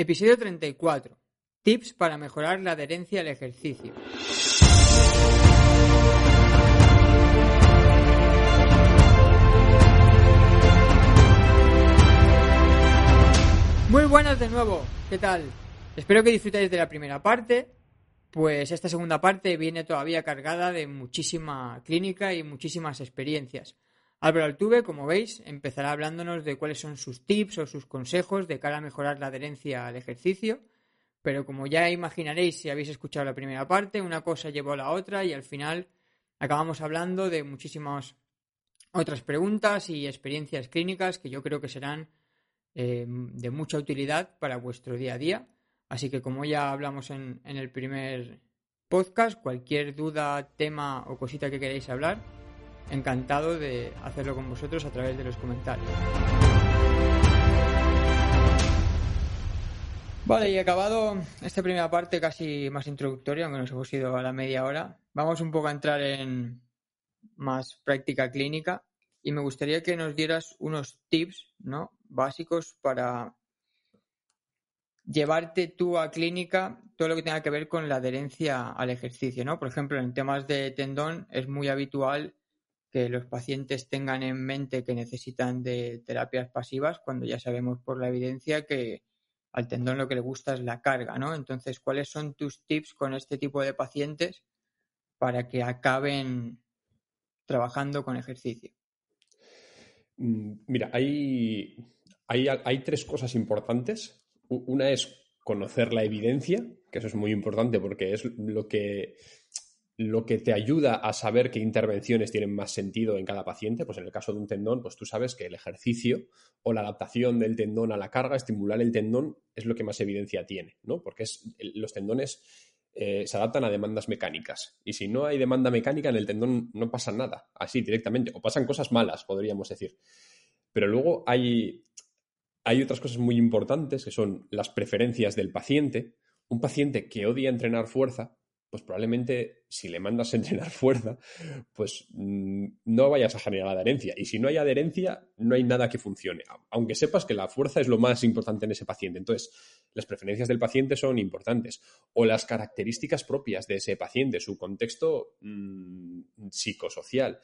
Episodio 34. Tips para mejorar la adherencia al ejercicio. Muy buenas de nuevo, ¿qué tal? Espero que disfrutéis de la primera parte, pues esta segunda parte viene todavía cargada de muchísima clínica y muchísimas experiencias. Álvaro Altuve, como veis, empezará hablándonos de cuáles son sus tips o sus consejos de cara a mejorar la adherencia al ejercicio pero como ya imaginaréis si habéis escuchado la primera parte, una cosa llevó a la otra y al final acabamos hablando de muchísimas otras preguntas y experiencias clínicas que yo creo que serán eh, de mucha utilidad para vuestro día a día. Así que como ya hablamos en, en el primer podcast, cualquier duda, tema o cosita que queráis hablar, encantado de hacerlo con vosotros a través de los comentarios. Vale, y acabado esta primera parte casi más introductoria, aunque nos hemos ido a la media hora, vamos un poco a entrar en más práctica clínica y me gustaría que nos dieras unos tips ¿no? básicos para llevarte tú a clínica todo lo que tenga que ver con la adherencia al ejercicio. ¿no? Por ejemplo, en temas de tendón es muy habitual que los pacientes tengan en mente que necesitan de terapias pasivas cuando ya sabemos por la evidencia que al tendón lo que le gusta es la carga, ¿no? Entonces, ¿cuáles son tus tips con este tipo de pacientes para que acaben trabajando con ejercicio? Mm, mira, hay, hay, tres cosas importantes. Una es conocer la evidencia, que eso es muy importante porque es lo que lo que te ayuda a saber qué intervenciones tienen más sentido en cada paciente, pues en el caso de un tendón, pues tú sabes que el ejercicio o la adaptación del tendón a la carga, estimular el tendón, es lo que más evidencia tiene, ¿no? Porque es, los tendones eh, se adaptan a demandas mecánicas. Y si no hay demanda mecánica en el tendón, no pasa nada, así directamente. O pasan cosas malas, podríamos decir. Pero luego hay, hay otras cosas muy importantes que son las preferencias del paciente. Un paciente que odia entrenar fuerza pues probablemente si le mandas a entrenar fuerza, pues mm, no vayas a generar adherencia. Y si no hay adherencia, no hay nada que funcione, aunque sepas que la fuerza es lo más importante en ese paciente. Entonces, las preferencias del paciente son importantes o las características propias de ese paciente, su contexto mm, psicosocial.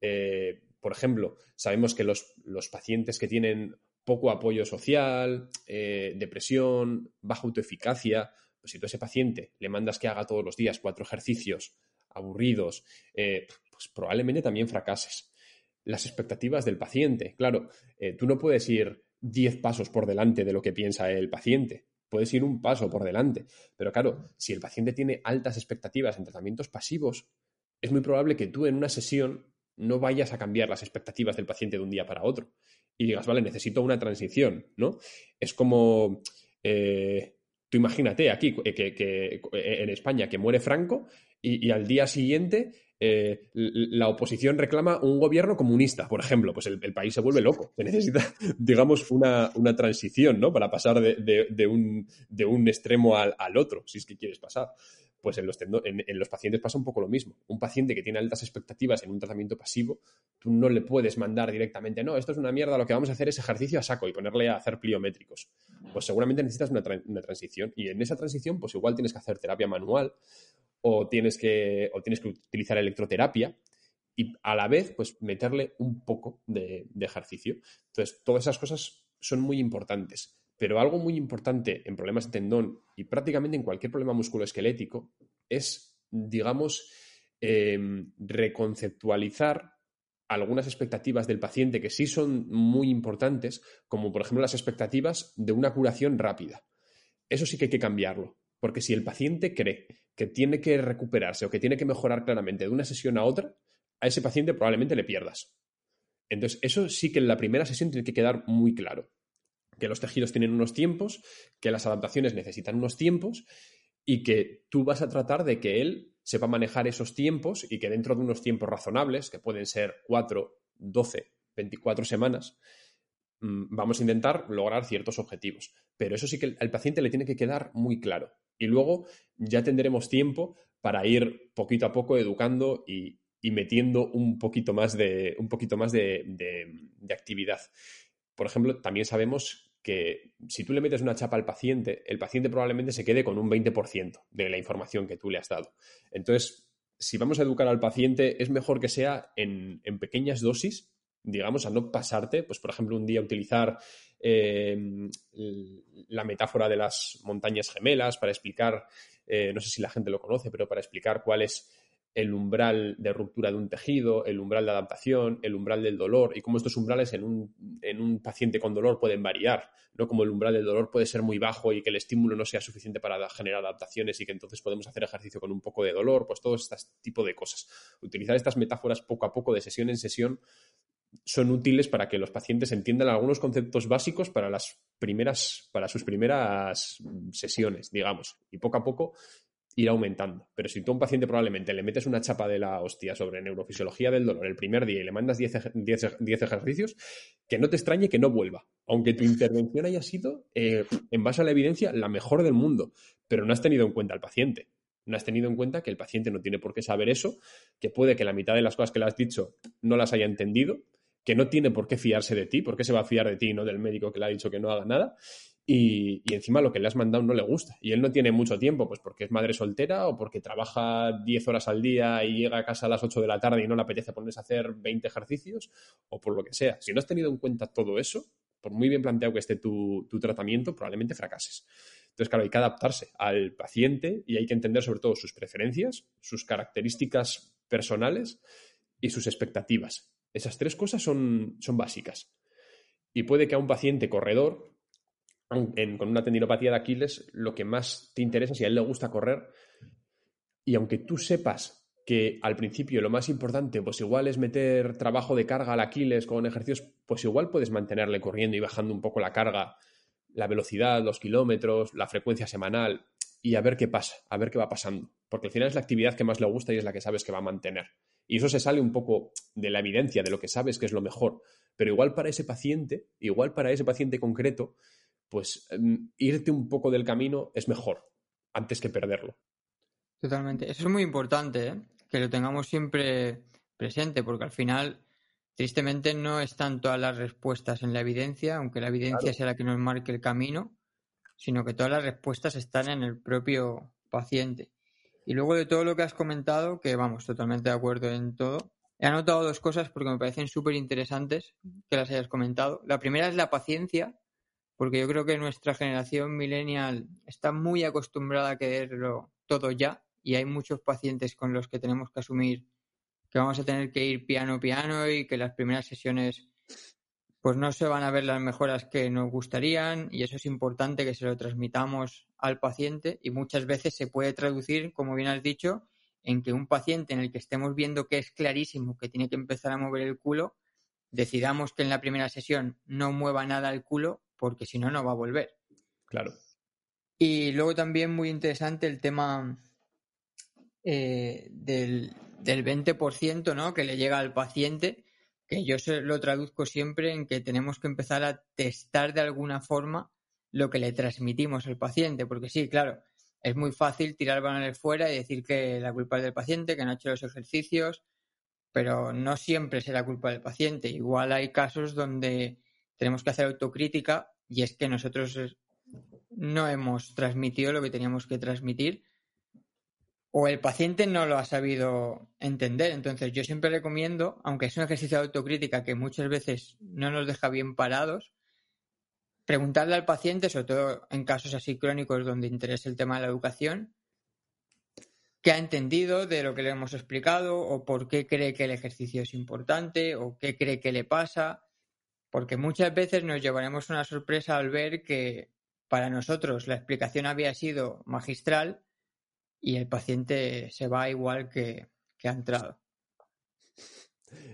Eh, por ejemplo, sabemos que los, pacientes que tienen poco apoyo social, eh, depresión, baja autoeficacia, si tú a ese paciente le mandas que haga todos los días cuatro ejercicios aburridos, eh, pues probablemente también fracases. Las expectativas del paciente. Claro, eh, tú no puedes ir diez pasos por delante de lo que piensa el paciente. Puedes ir un paso por delante. Pero claro, si el paciente tiene altas expectativas en tratamientos pasivos, es muy probable que tú en una sesión no vayas a cambiar las expectativas del paciente de un día para otro. Y digas, vale, necesito una transición, ¿no? Es como. Eh, Tú imagínate aquí que, que, en España que muere Franco y, al día siguiente eh, la oposición reclama un gobierno comunista, por ejemplo, pues el, país se vuelve loco. Se necesita, digamos, una, transición, ¿no? Para pasar de, un, de un, extremo al, al, otro, si es que quieres pasar. Pues en los, en, los pacientes pasa un poco lo mismo. Un paciente que tiene altas expectativas en un tratamiento pasivo, tú no le puedes mandar directamente, no, esto es una mierda, lo que vamos a hacer es ejercicio a saco y ponerle a hacer pliométricos. Pues seguramente necesitas una, transición y en esa transición pues igual tienes que hacer terapia manual o tienes que, o tienes que utilizar electroterapia y a la vez pues meterle un poco de, de ejercicio. Entonces, todas esas cosas son muy importantes. Pero algo muy importante en problemas de tendón y prácticamente en cualquier problema musculoesquelético es, digamos, em, reconceptualizar algunas expectativas del paciente que sí son muy importantes, como por ejemplo las expectativas de una curación rápida. Eso sí que hay que cambiarlo, porque si el paciente cree que tiene que recuperarse o que tiene que mejorar claramente de una sesión a otra, a ese paciente probablemente le pierdas. Entonces, eso sí que en la primera sesión tiene que quedar muy claro que los tejidos tienen unos tiempos, que las adaptaciones necesitan unos tiempos y que tú vas a tratar de que él sepa manejar esos tiempos y que dentro de unos tiempos razonables, que pueden ser 4, 12, 24 semanas, mm, vamos a intentar lograr ciertos objetivos. Pero eso sí que al paciente le tiene que quedar muy claro. Y luego ya tendremos tiempo para ir poquito a poco educando y, metiendo un poquito más, de, un poquito más de, de actividad. Por ejemplo, también sabemos que si tú le metes una chapa al paciente, el paciente probablemente se quede con un 20% de la información que tú le has dado. Entonces, si vamos a educar al paciente, es mejor que sea en, pequeñas dosis, digamos, a no pasarte, pues por ejemplo, un día utilizar eh, la metáfora de las montañas gemelas para explicar, eh, no sé si la gente lo conoce, pero para explicar cuál es el umbral de ruptura de un tejido, el umbral de adaptación, el umbral del dolor y cómo estos umbrales en un, en un, paciente con dolor pueden variar, ¿no? Como el umbral del dolor puede ser muy bajo y que el estímulo no sea suficiente para generar adaptaciones y que entonces podemos hacer ejercicio con un poco de dolor, pues todo este tipo de cosas. Utilizar estas metáforas poco a poco de sesión en sesión son útiles para que los pacientes entiendan algunos conceptos básicos para las primeras, para sus primeras sesiones, digamos. Y poco a poco ir aumentando. Pero si tú a un paciente probablemente le metes una chapa de la hostia sobre neurofisiología del dolor el primer día y le mandas 10, ejercicios, que no te extrañe que no vuelva. Aunque tu intervención haya sido, eh, en base a la evidencia, la mejor del mundo, pero no has tenido en cuenta al paciente. No has tenido en cuenta que el paciente no tiene por qué saber eso, que puede que la mitad de las cosas que le has dicho no las haya entendido, que no tiene por qué fiarse de ti, porque se va a fiar de ti y no del médico que le ha dicho que no haga nada, y, encima lo que le has mandado no le gusta. Y él no tiene mucho tiempo, pues porque es madre soltera o porque trabaja 10 horas al día y llega a casa a las 8 de la tarde y no le apetece ponerse a hacer 20 ejercicios o por lo que sea. Si no has tenido en cuenta todo eso, por muy bien planteado que esté tu, tu tratamiento, probablemente fracases. Entonces, claro, hay que adaptarse al paciente y hay que entender sobre todo sus preferencias, sus características personales y sus expectativas. Esas tres cosas son, son básicas. Y puede que a un paciente corredor con una tendinopatía de Aquiles, lo que más te interesa, si a él le gusta correr, y aunque tú sepas que al principio lo más importante, pues igual es meter trabajo de carga al Aquiles con ejercicios, pues igual puedes mantenerle corriendo y bajando un poco la carga, la velocidad, los kilómetros, la frecuencia semanal, y a ver qué pasa, a ver qué va pasando. Porque al final es la actividad que más le gusta y es la que sabes que va a mantener. Y eso se sale un poco de la evidencia, de lo que sabes que es lo mejor. Pero igual para ese paciente, igual para ese paciente concreto, pues em, irte un poco del camino es mejor antes que perderlo. Totalmente. Eso es muy importante, ¿eh? que lo tengamos siempre presente, porque al final, tristemente, no están todas las respuestas en la evidencia, aunque la evidencia sea la que nos marque el camino, sino que todas las respuestas están en el propio paciente. Y luego de todo lo que has comentado, que vamos, totalmente de acuerdo en todo, he anotado dos cosas porque me parecen súper interesantes que las hayas comentado. La primera es la paciencia, porque yo creo que nuestra generación millennial está muy acostumbrada a quererlo todo ya y hay muchos pacientes con los que tenemos que asumir que vamos a tener que ir piano piano y que las primeras sesiones pues no se van a ver las mejoras que nos gustarían y eso es importante que se lo transmitamos al paciente y muchas veces se puede traducir, como bien has dicho, en que un paciente en el que estemos viendo que es clarísimo que tiene que empezar a mover el culo, decidamos que en la primera sesión no mueva nada el culo porque si no, no va a volver. Claro. Y luego también muy interesante el tema eh, del, del 20% ¿no? que le llega al paciente, que yo se lo traduzco siempre en que tenemos que empezar a testar de alguna forma lo que le transmitimos al paciente, porque sí, claro, es muy fácil tirar balones fuera y decir que la culpa es del paciente, que no ha hecho los ejercicios, pero no siempre será culpa del paciente. Igual hay casos donde tenemos que hacer autocrítica y es que nosotros no hemos transmitido lo que teníamos que transmitir o el paciente no lo ha sabido entender. Entonces yo siempre recomiendo, aunque es un ejercicio de autocrítica que muchas veces no nos deja bien parados, preguntarle al paciente, sobre todo en casos así crónicos donde interesa el tema de la educación, qué ha entendido de lo que le hemos explicado o por qué cree que el ejercicio es importante o qué cree que le pasa porque muchas veces nos llevaremos una sorpresa al ver que para nosotros la explicación había sido magistral y el paciente se va igual que, ha entrado.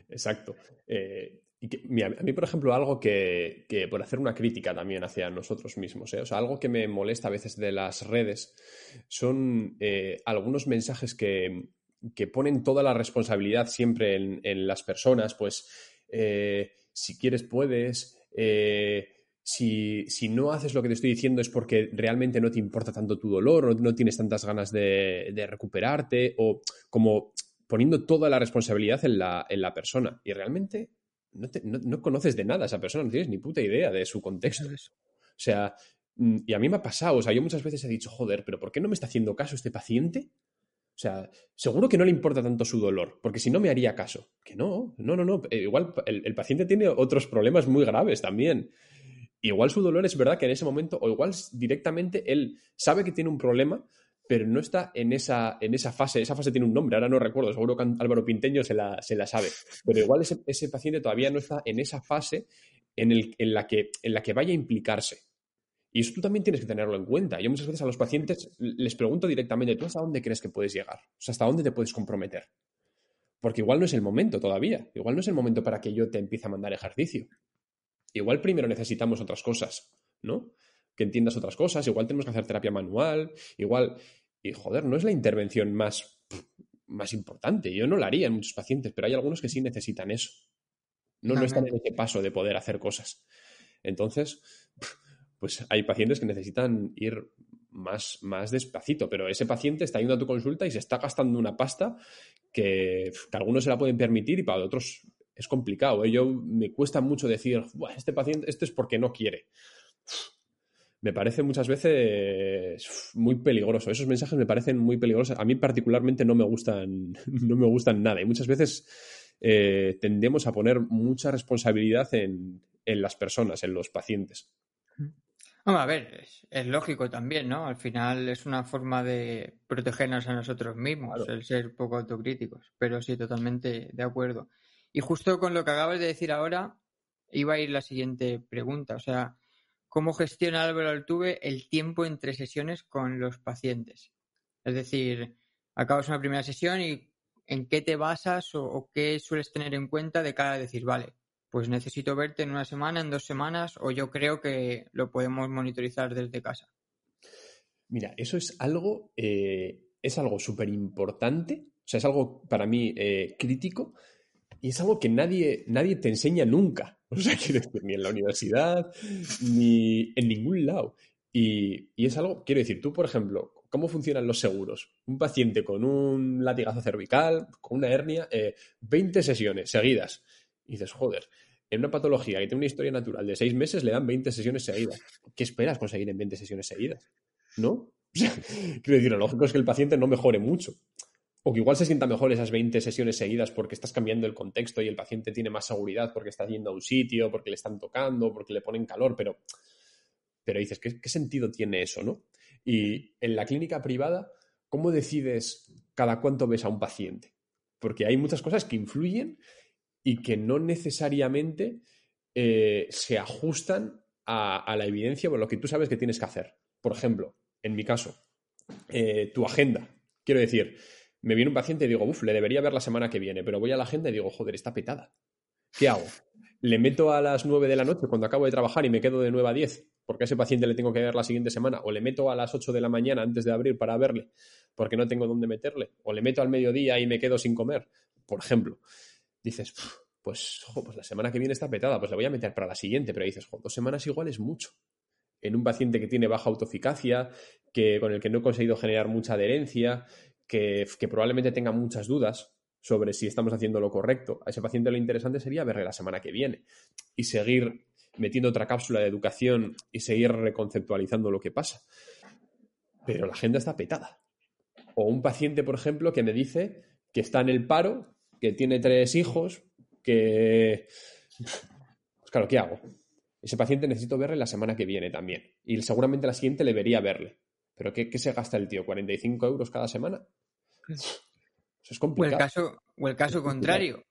Exacto. Eh, y a mí, por ejemplo, algo que, por hacer una crítica también hacia nosotros mismos, ¿eh? o sea, algo que me molesta a veces de las redes son eh, algunos mensajes que, ponen toda la responsabilidad siempre en, las personas, pues si quieres puedes, si, no haces lo que te estoy diciendo es porque realmente no te importa tanto tu dolor o no tienes tantas ganas de, de recuperarte o como poniendo toda la responsabilidad en la, en la persona. Y realmente no, conoces de nada a esa persona, no tienes ni puta idea de su contexto. O sea, mm, y a mí me ha pasado, o sea, yo muchas veces he dicho, joder, pero ¿por qué no me está haciendo caso este paciente? O sea, seguro que no le importa tanto su dolor, porque si no me haría caso. Que no, no, no, no. Eh, igual el, paciente tiene otros problemas muy graves también. Igual su dolor es verdad que en ese momento, o igual directamente él sabe que tiene un problema, pero no está en esa, en esa fase. Esa fase tiene un nombre, ahora no recuerdo, seguro que Álvaro Pinteño se la, sabe. Pero igual ese, paciente todavía no está en esa fase en, la que, en la que vaya a implicarse. Y eso tú también tienes que tenerlo en cuenta. Yo muchas veces a los pacientes les pregunto directamente, ¿tú hasta dónde crees que puedes llegar? O sea, ¿hasta dónde te puedes comprometer? Porque igual no es el momento todavía. Igual no es el momento para que yo te empiece a mandar ejercicio. Igual primero necesitamos otras cosas, ¿no? que entiendas otras cosas, igual tenemos que hacer terapia manual, igual, y joder, no es la intervención más, más importante. Yo no la haría en muchos pacientes, pero hay algunos que sí necesitan eso. No, no están en ese paso de poder hacer cosas. Entonces, pues hay pacientes que necesitan ir más, más despacito, pero ese paciente está yendo a tu consulta y se está gastando una pasta que, algunos se la pueden permitir y para otros es complicado. ¿eh? Yo me cuesta mucho decir, este paciente, este es porque no quiere me parece muchas veces muy peligroso. Esos mensajes me parecen muy peligrosos. A mí particularmente no me gustan, no me gustan nada. Y muchas veces eh, tendemos a poner mucha responsabilidad en, las personas, en los pacientes. A ver, es, lógico también, ¿no? Al final es una forma de protegernos a nosotros mismos, el ser poco autocríticos. Pero sí, totalmente de acuerdo. Y justo con lo que acabas de decir ahora, iba a ir la siguiente pregunta. O sea, ¿Cómo gestiona Álvaro Altuve el tiempo entre sesiones con los pacientes? Es decir, acabas una primera sesión y en qué te basas o, qué sueles tener en cuenta de cara a decir, vale, pues necesito verte en una semana, en dos semanas, o yo creo que lo podemos monitorizar desde casa. Mira, eso es algo, eh, es algo súper importante, o sea, es algo para mí eh, crítico y es algo que nadie, nadie te enseña nunca. O sea, quiero decir, ni en la universidad, ni en ningún lado. Y, es algo, quiero decir, tú, por ejemplo, ¿cómo funcionan los seguros? Un paciente con un latigazo cervical, con una hernia, 20 eh, sesiones seguidas. Y dices, joder, en una patología que tiene una historia natural de seis meses le dan 20 sesiones seguidas. ¿Qué esperas conseguir en 20 sesiones seguidas? ¿No? quiero decir, lo lógico es que el paciente no mejore mucho o que igual se sienta mejor esas 20 sesiones seguidas porque estás cambiando el contexto y el paciente tiene más seguridad porque está yendo a un sitio, porque le están tocando, porque le ponen calor, pero, pero dices, ¿qué, sentido tiene eso, no? Y en la clínica privada, ¿cómo decides cada cuánto ves a un paciente? Porque hay muchas cosas que influyen y que no necesariamente eh, se ajustan a, la evidencia o lo que tú sabes que tienes que hacer. Por ejemplo, en mi caso, eh, tu agenda. Quiero decir, me viene un paciente y digo, uff, le debería ver la semana que viene, pero voy a la agenda y digo, joder, está petada. ¿Qué hago? ¿Le meto a las 9 de la noche cuando acabo de trabajar y me quedo de 9 a 10 porque a ese paciente le tengo que ver la siguiente semana? ¿O le meto a las 8 de la mañana antes de abrir para verle porque no tengo dónde meterle? ¿O le meto al mediodía y me quedo sin comer? Por ejemplo. Dices, pues, pues la semana que viene está petada, pues le voy a meter para la siguiente, pero dices, dos semanas igual es mucho. En un paciente que tiene baja autoeficacia, que, con el que no he conseguido generar mucha adherencia, que, probablemente tenga muchas dudas sobre si estamos haciendo lo correcto. A ese paciente lo interesante sería verle la semana que viene y seguir metiendo otra cápsula de educación y seguir reconceptualizando lo que pasa. Pero la agenda está petada. O un paciente, por ejemplo, que me dice que está en el paro, que tiene tres hijos, que... Pues claro, ¿qué hago? Ese paciente necesito verle la semana que viene también. Y seguramente la siguiente le vería verle. ¿Pero qué, se gasta el tío? ¿45 euros cada semana? Eso es complicado. O el caso, o el caso contrario.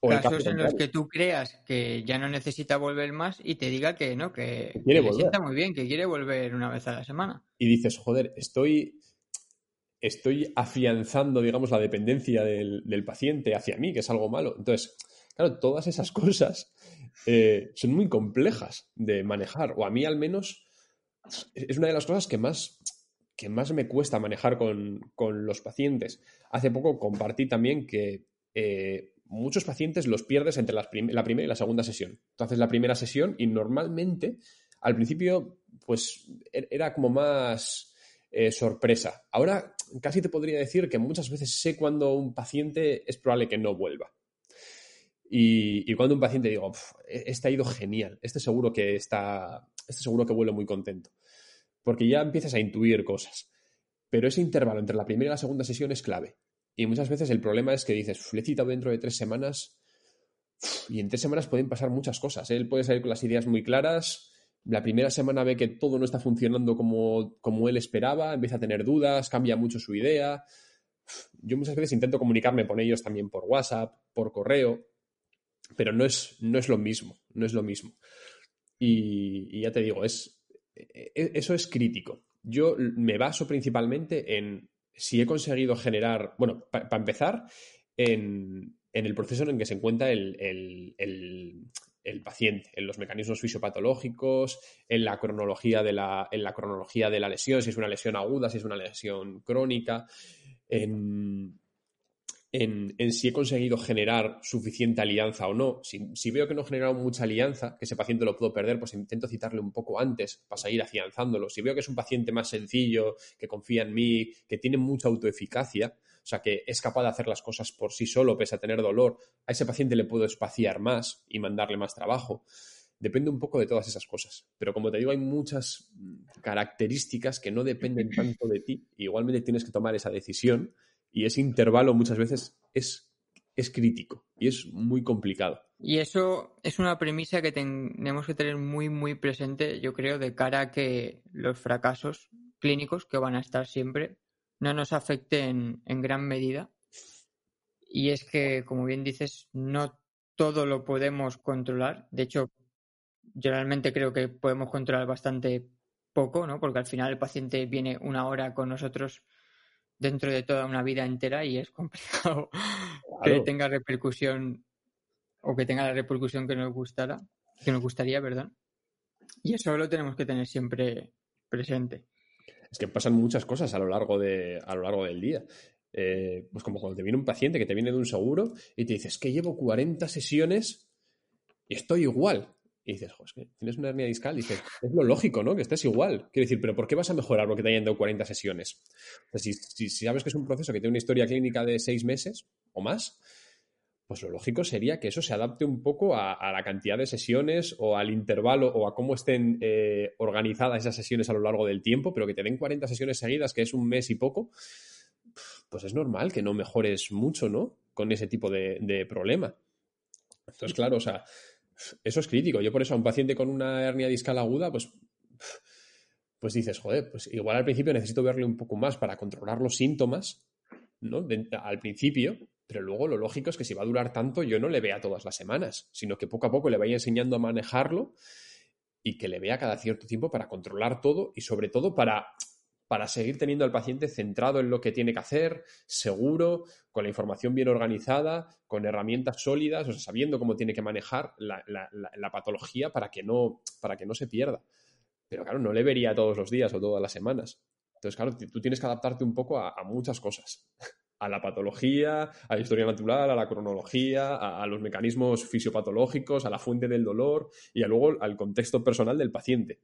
O casos en los que tú creas que ya no necesita volver más y te diga que no, que, le sienta muy bien, que quiere volver una vez a la semana. Y dices, joder, estoy, estoy afianzando, digamos, la dependencia del, del paciente hacia mí, que es algo malo. Entonces, Claro, todas esas cosas eh, son muy complejas de manejar, o a mí al menos es una de las cosas que más, que más me cuesta manejar con, los pacientes. Hace poco compartí también que eh, muchos pacientes los pierdes entre la primera y la segunda sesión. Entonces, la primera sesión y normalmente al principio, pues e-, era como más eh, sorpresa. Ahora casi te podría decir que muchas veces sé cuando un paciente es probable que no vuelva. Y, cuando un paciente digo, e-, este ha ido genial, este seguro que está, este seguro que vuelve muy contento. Porque ya empiezas a intuir cosas. Pero ese intervalo entre la primera y la segunda sesión es clave. Y muchas veces el problema es que dices, le he citado dentro de tres semanas y en tres semanas pueden pasar muchas cosas. Él puede salir con las ideas muy claras, la primera semana ve que todo no está funcionando como, como él esperaba, empieza a tener dudas, cambia mucho su idea. Yo muchas veces intento comunicarme con ellos también por WhatsApp, por correo, pero no es, no es lo mismo, no es lo mismo. Y, ya te digo, es, e, e, eso es crítico. Yo me baso principalmente en si he conseguido generar, bueno, para empezar, en, el proceso en el que se encuentra el paciente, en los mecanismos fisiopatológicos, en la cronología de la, en la cronología de la lesión, si es una lesión aguda, si es una lesión crónica, en, si he conseguido generar suficiente alianza o no. Si, veo que no he generado mucha alianza, que ese paciente lo puedo perder, pues intento citarle un poco antes para seguir afianzándolo. Si veo que es un paciente más sencillo, que confía en mí, que tiene mucha autoeficacia, o sea, que es capaz de hacer las cosas por sí solo, pese a tener dolor, a ese paciente le puedo espaciar más y mandarle más trabajo. Depende un poco de todas esas cosas. Pero como te digo, hay muchas características que no dependen tanto de ti. igualmente tienes que tomar esa decisión y ese intervalo muchas veces es, es crítico y es muy complicado. Y eso es una premisa que tenemos que tener muy, muy presente, yo creo, de cara a que los fracasos clínicos, que van a estar siempre, no nos afecte en, gran medida. Y es que, como bien dices, no todo lo podemos controlar. De hecho, yo realmente creo que podemos controlar bastante poco, ¿no? Porque al final el paciente viene una hora con nosotros dentro de toda una vida entera y es complicado que tenga repercusión o que tenga la repercusión que nos gustara, que nos gustaría, perdón. Y eso lo tenemos que tener siempre presente es que pasan muchas cosas a lo largo, de, a lo largo del día. Eh, pues como cuando te viene un paciente que te viene de un seguro y te dices que llevo 40 sesiones y estoy igual. Y dices, joder, tienes una hernia discal. Y dices, es lo lógico, ¿no? Que estés igual. Quiero decir, pero ¿por qué vas a mejorar porque te hayan dado 40 sesiones? si, si, sabes que es un proceso que tiene una historia clínica de seis meses o más, pues lo lógico sería que eso se adapte un poco a, la cantidad de sesiones o al intervalo o a cómo estén eh, organizadas esas sesiones a lo largo del tiempo, pero que te den 40 sesiones seguidas, que es un mes y poco, pues es normal que no mejores mucho, ¿no? Con ese tipo de, problema. Entonces, claro, o sea, eso es crítico. Yo por eso a un paciente con una hernia discal aguda, pues, pues dices, joder, pues igual al principio necesito verle un poco más para controlar los síntomas, ¿no? al principio, pero luego lo lógico es que si va a durar tanto, yo no le vea todas las semanas, sino que poco a poco le vaya enseñando a manejarlo y que le vea cada cierto tiempo para controlar todo y sobre todo para, para seguir teniendo al paciente centrado en lo que tiene que hacer, seguro, con la información bien organizada, con herramientas sólidas, o sea, sabiendo cómo tiene que manejar la, patología para que, no, para que no se pierda. Pero claro, no le vería todos los días o todas las semanas. Entonces, claro, tú tienes que adaptarte un poco a muchas cosas a la patología, a la historia natural, a la cronología, a, los mecanismos fisiopatológicos, a la fuente del dolor y luego al contexto personal del paciente.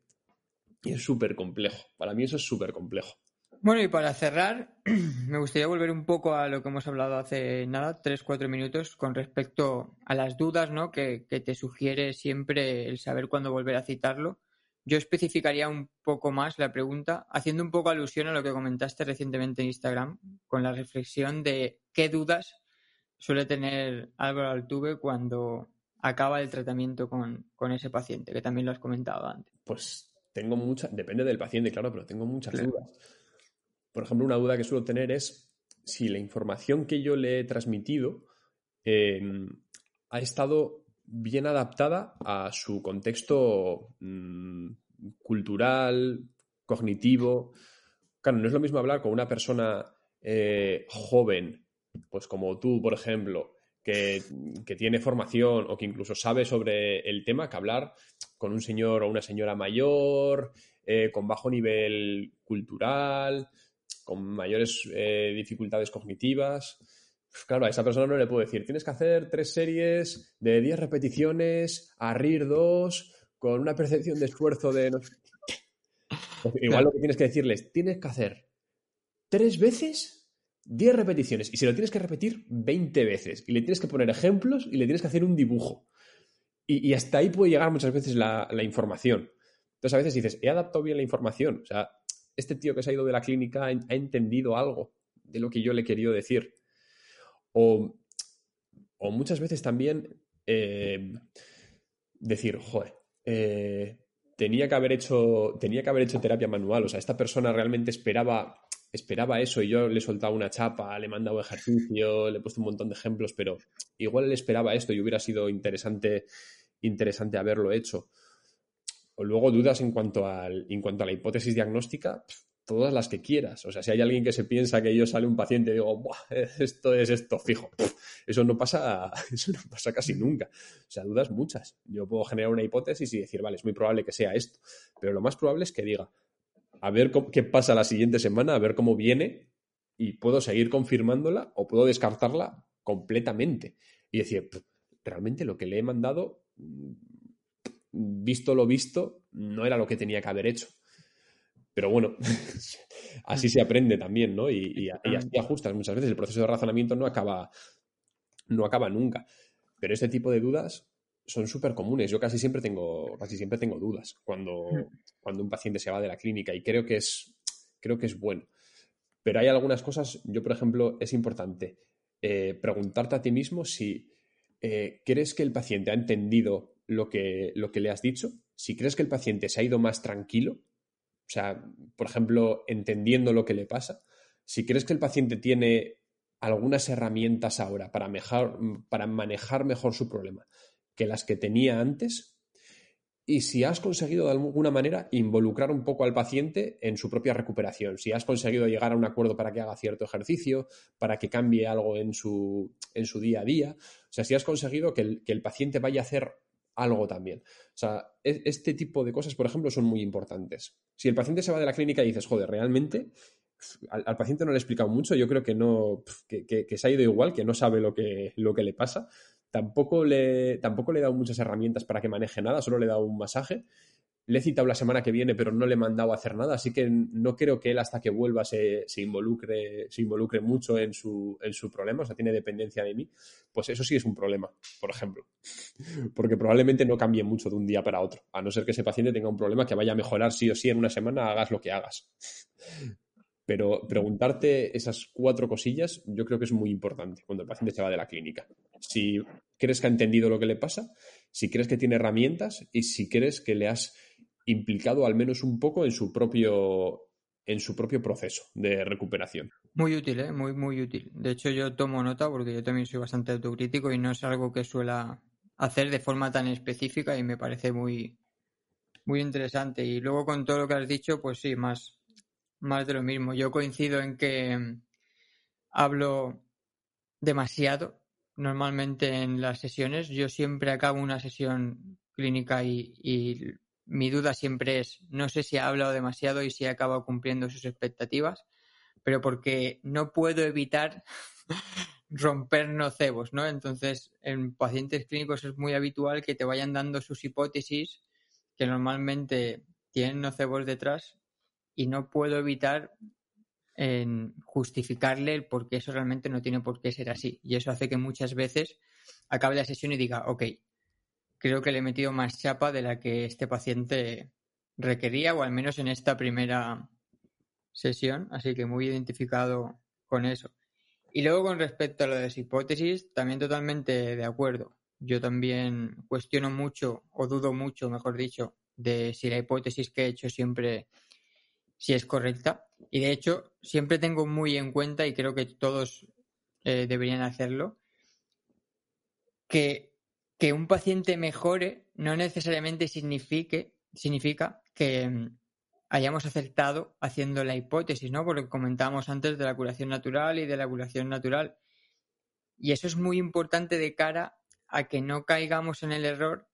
Y es súper complejo. Para mí eso es súper complejo. Bueno, y para cerrar, me gustaría volver un poco a lo que hemos hablado hace nada, tres, cuatro minutos, con respecto a las dudas ¿no? que, que te sugiere siempre el saber cuándo volver a citarlo. Yo especificaría un poco más la pregunta, haciendo un poco alusión a lo que comentaste recientemente en Instagram, con la reflexión de qué dudas suele tener Álvaro Altuve cuando acaba el tratamiento con, ese paciente, que también lo has comentado antes. Pues tengo muchas, depende del paciente, claro, pero tengo muchas dudas. Por ejemplo, una duda que suelo tener es si la información que yo le he transmitido eh, ha estado bien adaptada a su contexto mm, cultural, cognitivo. Claro, no es lo mismo hablar con una persona eh, joven, pues como tú, por ejemplo, que, tiene formación o que incluso sabe sobre el tema que hablar con un señor o una señora mayor, eh, con bajo nivel cultural, con mayores eh, dificultades cognitivas. Pues claro, a esa persona no le puedo decir, tienes que hacer tres series de 10 repeticiones, a RIR 2, con una percepción de esfuerzo de... Igual lo que tienes que decirles, tienes que hacer tres veces 10 repeticiones y si lo tienes que repetir 20 veces y le tienes que poner ejemplos y le tienes que hacer un dibujo. Y, hasta ahí puede llegar muchas veces la, información. Entonces a veces dices, he adaptado bien la información. O sea, este tío que se ha ido de la clínica ha, entendido algo de lo que yo le querido decir. O, muchas veces también eh, decir, joder, eh, tenía, que haber hecho, tenía que haber hecho terapia manual. O sea, esta persona realmente esperaba esperaba eso y yo le he soltado una chapa, le he mandado ejercicio, le he puesto un montón de ejemplos, pero igual él esperaba esto y hubiera sido interesante, interesante haberlo hecho. O luego dudas en cuanto, al, en cuanto a la hipótesis diagnóstica, todas las que quieras. O sea, si hay alguien que se piensa que yo sale un paciente y digo, esto es esto fijo. Eso no pasa, eso no pasa casi nunca. O sea, dudas muchas. Yo puedo generar una hipótesis y decir, vale, es muy probable que sea esto. Pero lo más probable es que diga, a ver qué pasa la siguiente semana, a ver cómo viene y puedo seguir confirmándola o puedo descartarla completamente y decir, realmente lo que le he mandado, visto lo visto, no era lo que tenía que haber hecho. Pero bueno, así se aprende también, ¿no? Y, así ajustas muchas veces. El proceso de razonamiento no acaba, no acaba nunca. Pero este tipo de dudas son súper comunes. Yo casi siempre tengo, casi siempre tengo dudas cuando, mm. cuando un paciente se va de la clínica y creo que es, creo que es bueno. Pero hay algunas cosas, yo por ejemplo, es importante eh, preguntarte a ti mismo si eh, crees que el paciente ha entendido lo que, lo que le has dicho, si crees que el paciente se ha ido más tranquilo, o sea, por ejemplo, entendiendo lo que le pasa, si crees que el paciente tiene algunas herramientas ahora para, mejor, para manejar mejor su problema, que las que tenía antes y si has conseguido de alguna manera involucrar un poco al paciente en su propia recuperación, si has conseguido llegar a un acuerdo para que haga cierto ejercicio, para que cambie algo en su, en su día a día, o sea, si has conseguido que el, que el paciente vaya a hacer algo también. O sea, e, este tipo de cosas, por ejemplo, son muy importantes. Si el paciente se va de la clínica y dices, joder, realmente al, paciente no le he explicado mucho, yo creo que no, que, que, se ha ido igual, que no sabe lo que, lo que le pasa, Tampoco le, tampoco le he dado muchas herramientas para que maneje nada, solo le he dado un masaje. Le he citado la semana que viene, pero no le he mandado a hacer nada, así que no creo que él hasta que vuelva se, involucre, se involucre mucho en su, en su problema, o sea, tiene dependencia de mí. Pues eso sí es un problema, por ejemplo. Porque probablemente no cambie mucho de un día para otro, a no ser que ese paciente tenga un problema que vaya a mejorar sí o sí en una semana, hagas lo que hagas. Pero preguntarte esas cuatro cosillas yo creo que es muy importante cuando el paciente se va de la clínica. Si crees que ha entendido lo que le pasa, si crees que tiene herramientas y si crees que le has implicado al menos un poco en su propio en su propio proceso de recuperación. Muy útil, ¿eh? muy, muy útil. De hecho, yo tomo nota porque yo también soy bastante autocrítico y no es algo que suela hacer de forma tan específica y me parece muy, muy interesante. Y luego con todo lo que has dicho, pues sí, más, más de lo mismo. Yo coincido en que mm, hablo demasiado normalmente en las sesiones. Yo siempre acabo una sesión clínica y, mi duda siempre es, no sé si he hablado demasiado y si he acabado cumpliendo sus expectativas, pero porque no puedo evitar romper nocebos, ¿no? Entonces, en pacientes clínicos es muy habitual que te vayan dando sus hipótesis que normalmente tienen nocebos detrás y no puedo evitar en justificarle el por qué eso realmente no tiene por qué ser así. Y eso hace que muchas veces acabe la sesión y diga, ok, creo que le he metido más chapa de la que este paciente requería, o al menos en esta primera sesión, así que muy identificado con eso. Y luego con respecto a lo de las hipótesis, también totalmente de acuerdo. Yo también cuestiono mucho, o dudo mucho, mejor dicho, de si la hipótesis que he hecho siempre si es correcta. Y de hecho, siempre tengo muy en cuenta, y creo que todos eh, deberían hacerlo, que, que, un paciente mejore no necesariamente signifique, significa que mm, hayamos acertado haciendo la hipótesis, ¿no? Porque comentábamos antes de la curación natural y de la curación natural. Y eso es muy importante de cara a que no caigamos en el error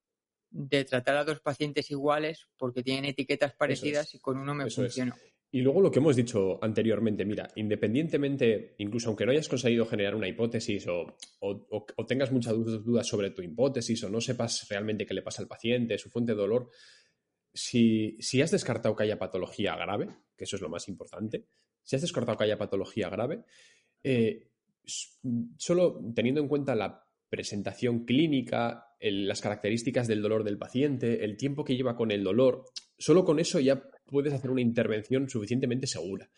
de tratar a dos pacientes iguales porque tienen etiquetas parecidas y con uno me funciona. Y luego lo que hemos dicho anteriormente, mira, independientemente, incluso aunque no hayas conseguido generar una hipótesis o, tengas muchas dudas sobre tu hipótesis o no sepas realmente qué le pasa al paciente, su fuente de dolor, si, has descartado que haya patología grave, que eso es lo más importante, si has descartado que haya patología grave, eh, solo teniendo en cuenta la presentación clínica, las características del dolor del paciente, el tiempo que lleva con el dolor, solo con eso ya puedes hacer una intervención suficientemente segura.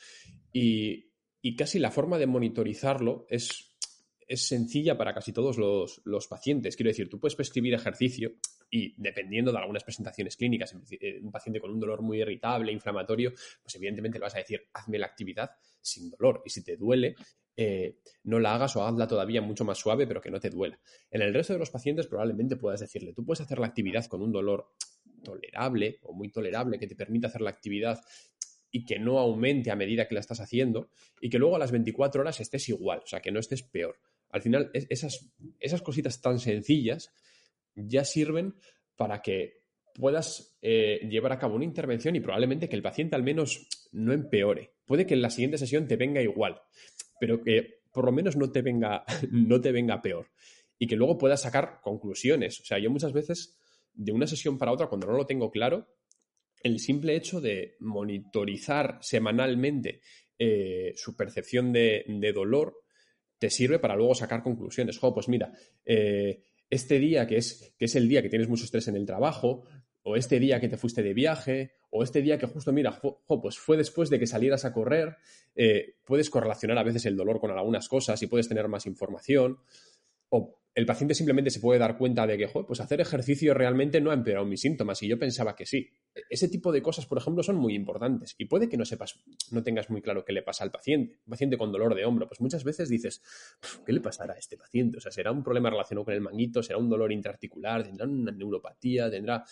Y, casi la forma de monitorizarlo es, es sencilla para casi todos los, pacientes. Quiero decir, tú puedes prescribir ejercicio y dependiendo de algunas presentaciones clínicas, un paciente con un dolor muy irritable, inflamatorio, pues evidentemente le vas a decir, hazme la actividad sin dolor. Y si te duele, eh, no la hagas o hazla todavía mucho más suave, pero que no te duela. En el resto de los pacientes probablemente puedas decirle, tú puedes hacer la actividad con un dolor tolerable o muy tolerable que te permita hacer la actividad y que no aumente a medida que la estás haciendo y que luego a las 24 horas estés igual, o sea, que no estés peor. Al final, esas, esas cositas tan sencillas ya sirven para que puedas eh, llevar a cabo una intervención y probablemente que el paciente al menos no empeore. Puede que en la siguiente sesión te venga igual, pero que por lo menos no te venga, no te venga peor. Y que luego puedas sacar conclusiones. O sea, yo muchas veces, de una sesión para otra, cuando no lo tengo claro, el simple hecho de monitorizar semanalmente eh, su percepción de, dolor te sirve para luego sacar conclusiones. Jo, pues mira, eh, este día que es, que es el día que tienes mucho estrés en el trabajo, o este día que te fuiste de viaje, o este día que justo, mira, pues fue después de que salieras a correr, eh, puedes correlacionar a veces el dolor con algunas cosas y puedes tener más información, o el paciente simplemente se puede dar cuenta de que, pues hacer ejercicio realmente no ha empeorado mis síntomas y yo pensaba que sí. Ese tipo de cosas, por ejemplo, son muy importantes y puede que no sepas, no tengas muy claro qué le pasa al paciente. Un paciente con dolor de hombro, pues muchas veces dices, ¿qué le pasará a este paciente? O sea, será un problema relacionado con el manguito, será un dolor intraarticular, tendrá una neuropatía, tendrá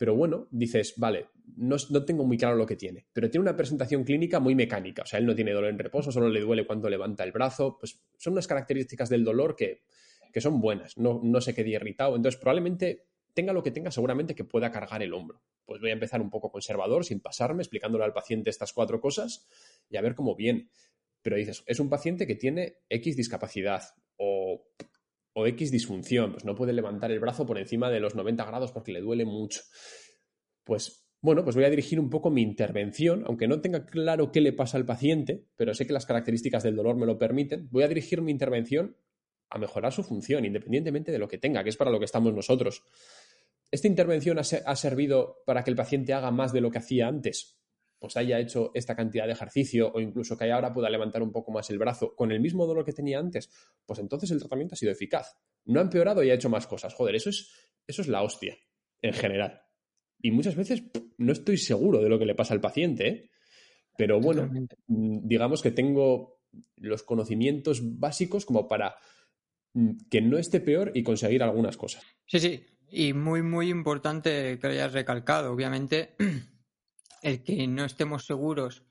pero bueno, dices, vale, no, tengo muy claro lo que tiene, pero tiene una presentación clínica muy mecánica, o sea, él no tiene dolor en reposo, solo le duele cuando levanta el brazo, pues son unas características del dolor que, son buenas, no, no se quede irritado, entonces probablemente tenga lo que tenga, seguramente que pueda cargar el hombro. Pues voy a empezar un poco conservador, sin pasarme, explicándole al paciente estas cuatro cosas y a ver cómo viene. Pero dices, es un paciente que tiene X discapacidad o o X disfunción, pues no puede levantar el brazo por encima de los 90 grados porque le duele mucho. Pues bueno, pues voy a dirigir un poco mi intervención, aunque no tenga claro qué le pasa al paciente, pero sé que las características del dolor me lo permiten, voy a dirigir mi intervención a mejorar su función, independientemente de lo que tenga, que es para lo que estamos nosotros. ¿Esta intervención ha, servido para que el paciente haga más de lo que hacía antes? Pues haya hecho esta cantidad de ejercicio o incluso que ahora pueda levantar un poco más el brazo con el mismo dolor que tenía antes, pues entonces el tratamiento ha sido eficaz. No ha empeorado y ha hecho más cosas. Joder, eso es, eso es la hostia, en general. Y muchas veces no estoy seguro de lo que le pasa al paciente, ¿eh? pero bueno, mm, digamos que tengo los conocimientos básicos como para mm, que no esté peor y conseguir algunas cosas. Sí, sí, y muy, muy importante que lo hayas recalcado, obviamente. el que no estemos seguros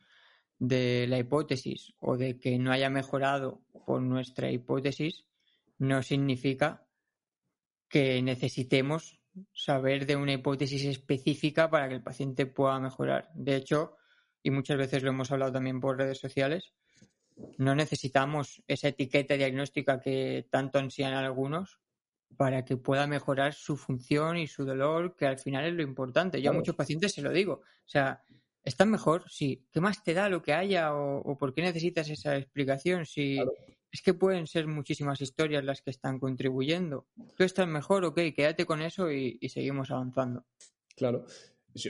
de la hipótesis o de que no haya mejorado por nuestra hipótesis no significa que necesitemos saber de una hipótesis específica para que el paciente pueda mejorar. De hecho, y muchas veces lo hemos hablado también por redes sociales, no necesitamos esa etiqueta diagnóstica que tanto ansían algunos para que pueda mejorar su función y su dolor, que al final es lo importante. Yo a muchos pacientes se lo digo. O sea, ¿están mejor? Sí. ¿Qué más te da lo que haya o, por qué necesitas esa explicación? Si es que pueden ser muchísimas historias las que están contribuyendo. Tú estás mejor, ok, quédate con eso y, seguimos avanzando. Claro.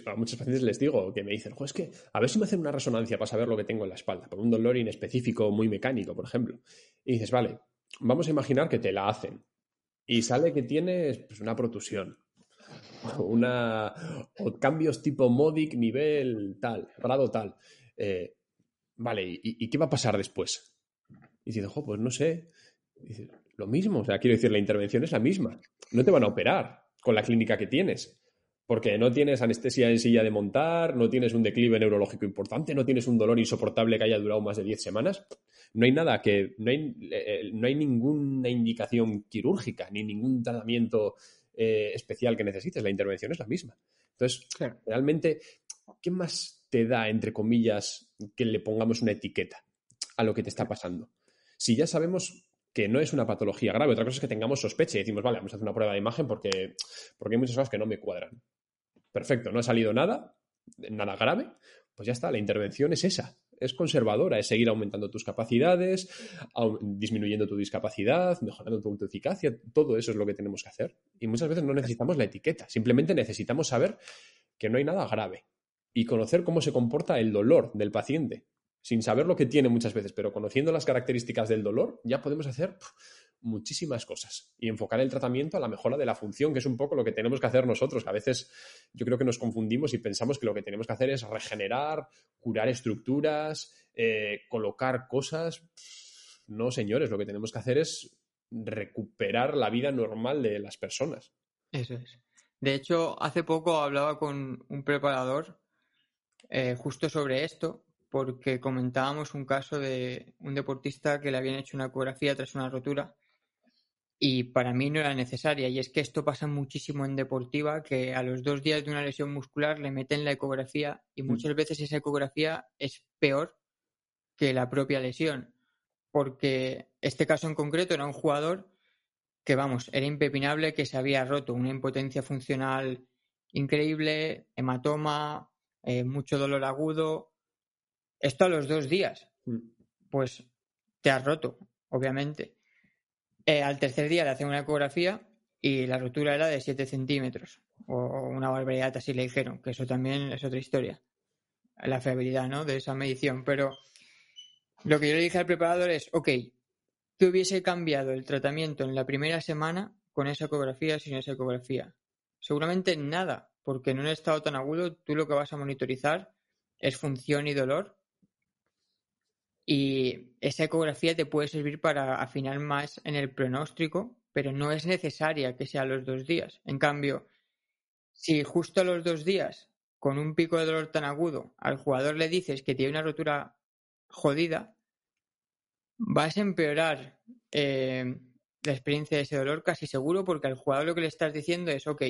A muchos pacientes les digo que me dicen, es que a ver si me hacen una resonancia para saber lo que tengo en la espalda, por un dolor inespecífico muy mecánico, por ejemplo. Y dices, vale, vamos a imaginar que te la hacen y sale que tienes pues, una protusión, una, o cambios tipo Modic nivel tal, grado tal. Eh, vale, ¿y, qué va a pasar después? Y dices, ojo, pues no sé. lo mismo, o sea, quiero decir, la intervención es la misma. No te van a operar con la clínica que tienes. Porque no tienes anestesia en silla de montar, no tienes un declive neurológico importante, no tienes un dolor insoportable que haya durado más de 10 semanas. No hay nada que. No hay, eh, no hay ninguna indicación quirúrgica ni ningún tratamiento eh, especial que necesites. La intervención es la misma. Entonces, realmente, ¿qué más te da, entre comillas, que le pongamos una etiqueta a lo que te está pasando? Si ya sabemos que no es una patología grave. Otra cosa es que tengamos sospecha y decimos, vale, vamos a hacer una prueba de imagen porque, porque hay muchas cosas que no me cuadran perfecto, no ha salido nada, nada grave, pues ya está, la intervención es esa, es conservadora, es seguir aumentando tus capacidades, disminuyendo tu discapacidad, mejorando tu autoeficacia, todo eso es lo que tenemos que hacer. Y muchas veces no necesitamos la etiqueta, simplemente necesitamos saber que no hay nada grave y conocer cómo se comporta el dolor del paciente, sin saber lo que tiene muchas veces, pero conociendo las características del dolor, ya podemos hacer muchísimas cosas y enfocar el tratamiento a la mejora de la función, que es un poco lo que tenemos que hacer nosotros, a veces yo creo que nos confundimos y pensamos que lo que tenemos que hacer es regenerar, curar estructuras, eh, colocar cosas. No, señores, lo que tenemos que hacer es recuperar la vida normal de las personas. Eso es. De hecho, hace poco hablaba con un preparador eh, justo sobre esto, porque comentábamos un caso de un deportista que le habían hecho una ecografía tras una rotura y para mí no era necesaria. Y es que esto pasa muchísimo en deportiva, que a los dos días de una lesión muscular le meten la ecografía y mm. muchas veces esa ecografía es peor que la propia lesión. Porque este caso en concreto era un jugador que, vamos, era impepinable que se había roto una impotencia funcional increíble, hematoma, eh, mucho dolor agudo. Esto a los dos días. Mm. Pues te has roto, obviamente. Eh, al tercer día le hacen una ecografía y la rotura era de 7 centímetros, o una barbaridad así le dijeron, que eso también es otra historia, la fiabilidad ¿no? de esa medición. Pero lo que yo le dije al preparador es, ok, ¿qué hubiese cambiado el tratamiento en la primera semana con esa ecografía sin esa ecografía? Seguramente nada, porque en un estado tan agudo tú lo que vas a monitorizar es función y dolor y esa ecografía te puede servir para afinar más en el pronóstico, pero no es necesaria que sea los dos días. En cambio, si justo a los dos días, con un pico de dolor tan agudo, al jugador le dices que tiene una rotura jodida, vas a empeorar eh, la experiencia de ese dolor casi seguro porque al jugador lo que le estás diciendo es, ok,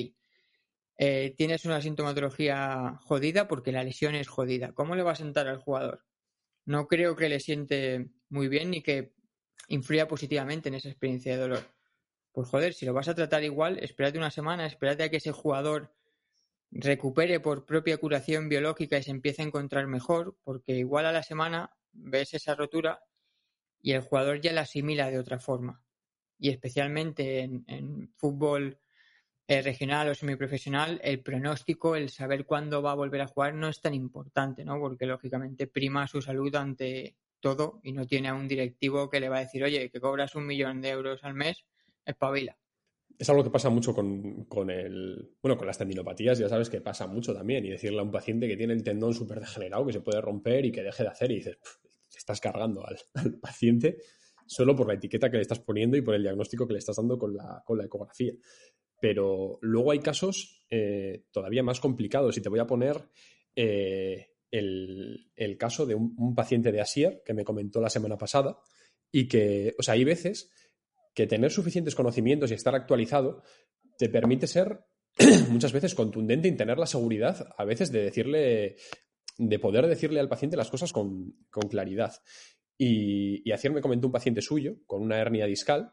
eh, tienes una sintomatología jodida porque la lesión es jodida. ¿Cómo le va a sentar al jugador? No creo que le siente muy bien ni que influya positivamente en esa experiencia de dolor. Pues joder, si lo vas a tratar igual, espérate una semana, espérate a que ese jugador recupere por propia curación biológica y se empiece a encontrar mejor, porque igual a la semana ves esa rotura y el jugador ya la asimila de otra forma. Y especialmente en, en fútbol regional o semiprofesional, el pronóstico, el saber cuándo va a volver a jugar no es tan importante, ¿no? Porque lógicamente prima su salud ante todo y no tiene a un directivo que le va a decir, oye, que cobras un millón de euros al mes, espabila. Es algo que pasa mucho con, el. Bueno, con las tendinopatías, ya sabes que pasa mucho también. Y decirle a un paciente que tiene el tendón súper degenerado, que se puede romper y que deje de hacer, y dices, te estás cargando al, paciente solo por la etiqueta que le estás poniendo y por el diagnóstico que le estás dando con la, con la ecografía. Pero luego hay casos eh, todavía más complicados y te voy a poner eh, el, caso de un, paciente de Asier que me comentó la semana pasada y que, o sea, hay veces que tener suficientes conocimientos y estar actualizado te permite ser muchas veces contundente y tener la seguridad a veces de decirle, de poder decirle al paciente las cosas con, claridad. Y, y me comentó un paciente suyo con una hernia discal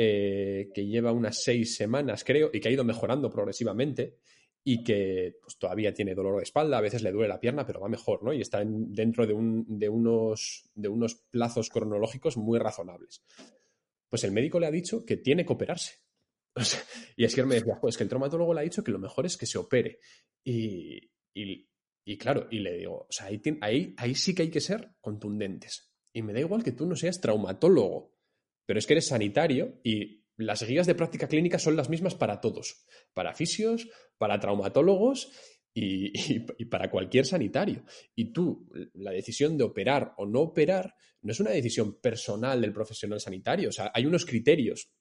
eh, que lleva unas seis semanas, creo, y que ha ido mejorando progresivamente y que pues, todavía tiene dolor de espalda, a veces le duele la pierna, pero va mejor, ¿no? Y está dentro de, unos, de unos plazos cronológicos muy razonables. Pues el médico le ha dicho que tiene que operarse. y es que él me decía, pues que el traumatólogo le ha dicho que lo mejor es que se opere. Y, claro, y le digo, o sea, ahí, ahí, ahí sí que hay que ser contundentes. Y me da igual que tú no seas traumatólogo, pero es que eres sanitario y las guías de práctica clínica son las mismas para todos, para fisios, para traumatólogos y, para cualquier sanitario. Y tú, la decisión de operar o no operar no es una decisión personal del profesional sanitario, o sea, hay unos criterios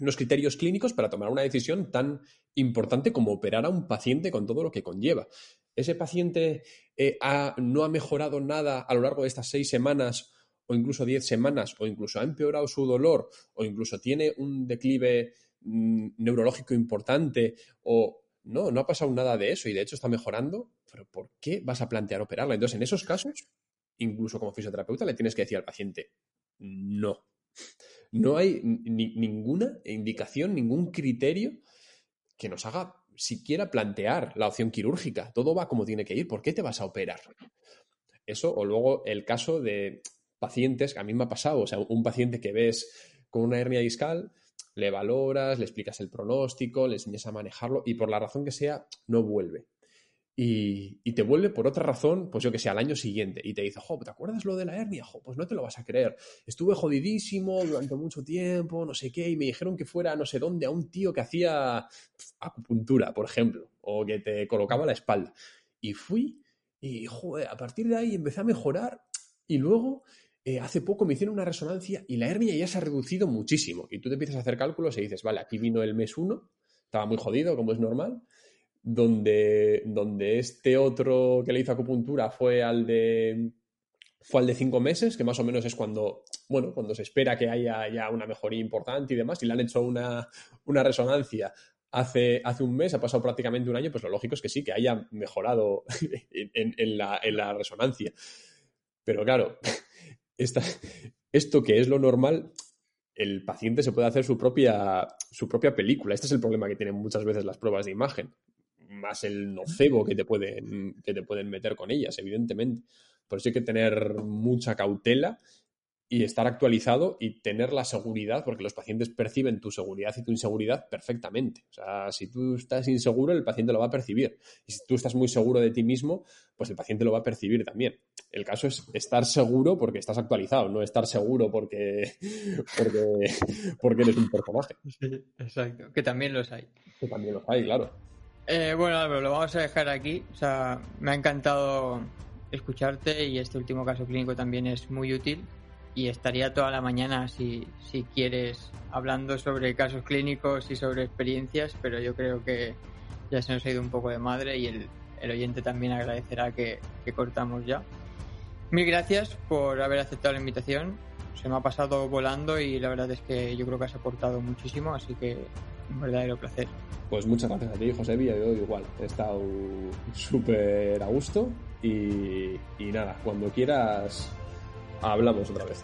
unos criterios clínicos para tomar una decisión tan importante como operar a un paciente con todo lo que conlleva. Ese paciente eh, no ha mejorado nada a lo largo de estas seis semanas o incluso diez semanas, o incluso ha empeorado su dolor, o incluso tiene un declive mm, neurológico importante, o no, no ha pasado nada de eso y de hecho está mejorando, pero ¿por qué vas a plantear operarla? Entonces, en esos casos, incluso como fisioterapeuta, le tienes que decir al paciente, no. No hay ninguna indicación, ningún criterio que nos haga siquiera plantear la opción quirúrgica. Todo va como tiene que ir. ¿Por qué te vas a operar? Eso, o luego el caso de pacientes, a mí me ha pasado, o sea, un paciente que ves con una hernia discal, le valoras, le explicas el pronóstico, le enseñas a manejarlo y por la razón que sea, no vuelve y, te vuelve por otra razón, pues yo que sé, al año siguiente, y te dice, jo, ¿te acuerdas lo de la hernia? Jo, pues no te lo vas a creer. Estuve jodidísimo durante mucho tiempo, no sé qué, y me dijeron que fuera no sé dónde a un tío que hacía acupuntura, por ejemplo, o que te colocaba la espalda. Y fui, y joder, a partir de ahí empecé a mejorar, y luego eh, hace poco me hicieron una resonancia y la hernia ya se ha reducido muchísimo. Y tú te empiezas a hacer cálculos y dices, vale, aquí vino el mes uno, estaba muy jodido, como es normal donde, donde este otro que le hizo acupuntura fue al de fue al de cinco meses, que más o menos es cuando, bueno, cuando se espera que haya ya una mejoría importante y demás, y le han hecho una, resonancia hace, hace un mes, ha pasado prácticamente un año, pues lo lógico es que sí, que haya mejorado en, la, en la, resonancia. Pero claro, esto que es lo normal, el paciente se puede hacer su propia, su propia película. Este es el problema que tienen muchas veces las pruebas de imagen más el nocebo que te pueden, que te pueden meter con ellas, evidentemente. Por eso hay que tener mucha cautela y estar actualizado y tener la seguridad, porque los pacientes perciben tu seguridad y tu inseguridad perfectamente. O sea, si tú estás inseguro, el paciente lo va a percibir. Y si tú estás muy seguro de ti mismo, pues el paciente lo va a percibir también. El caso es estar seguro porque estás actualizado, no estar seguro porque, porque, porque eres un personaje. exacto, que también los hay. Que también los hay, claro. Eh, bueno, Álvaro, lo vamos a dejar aquí. O sea, me ha encantado escucharte y este último caso clínico también es muy útil. Y estaría toda la mañana, si, si quieres, hablando sobre casos clínicos y sobre experiencias, pero yo creo que ya se nos ha ido un poco de madre y el, el oyente también agradecerá que, que cortamos ya. Mil gracias por haber aceptado la invitación. Se me ha pasado volando y la verdad es que yo creo que has aportado muchísimo, así que un verdadero placer. Pues muchas gracias a ti, José Villa. Yo igual, he estado súper a gusto y, y nada, cuando quieras hablamos otra vez.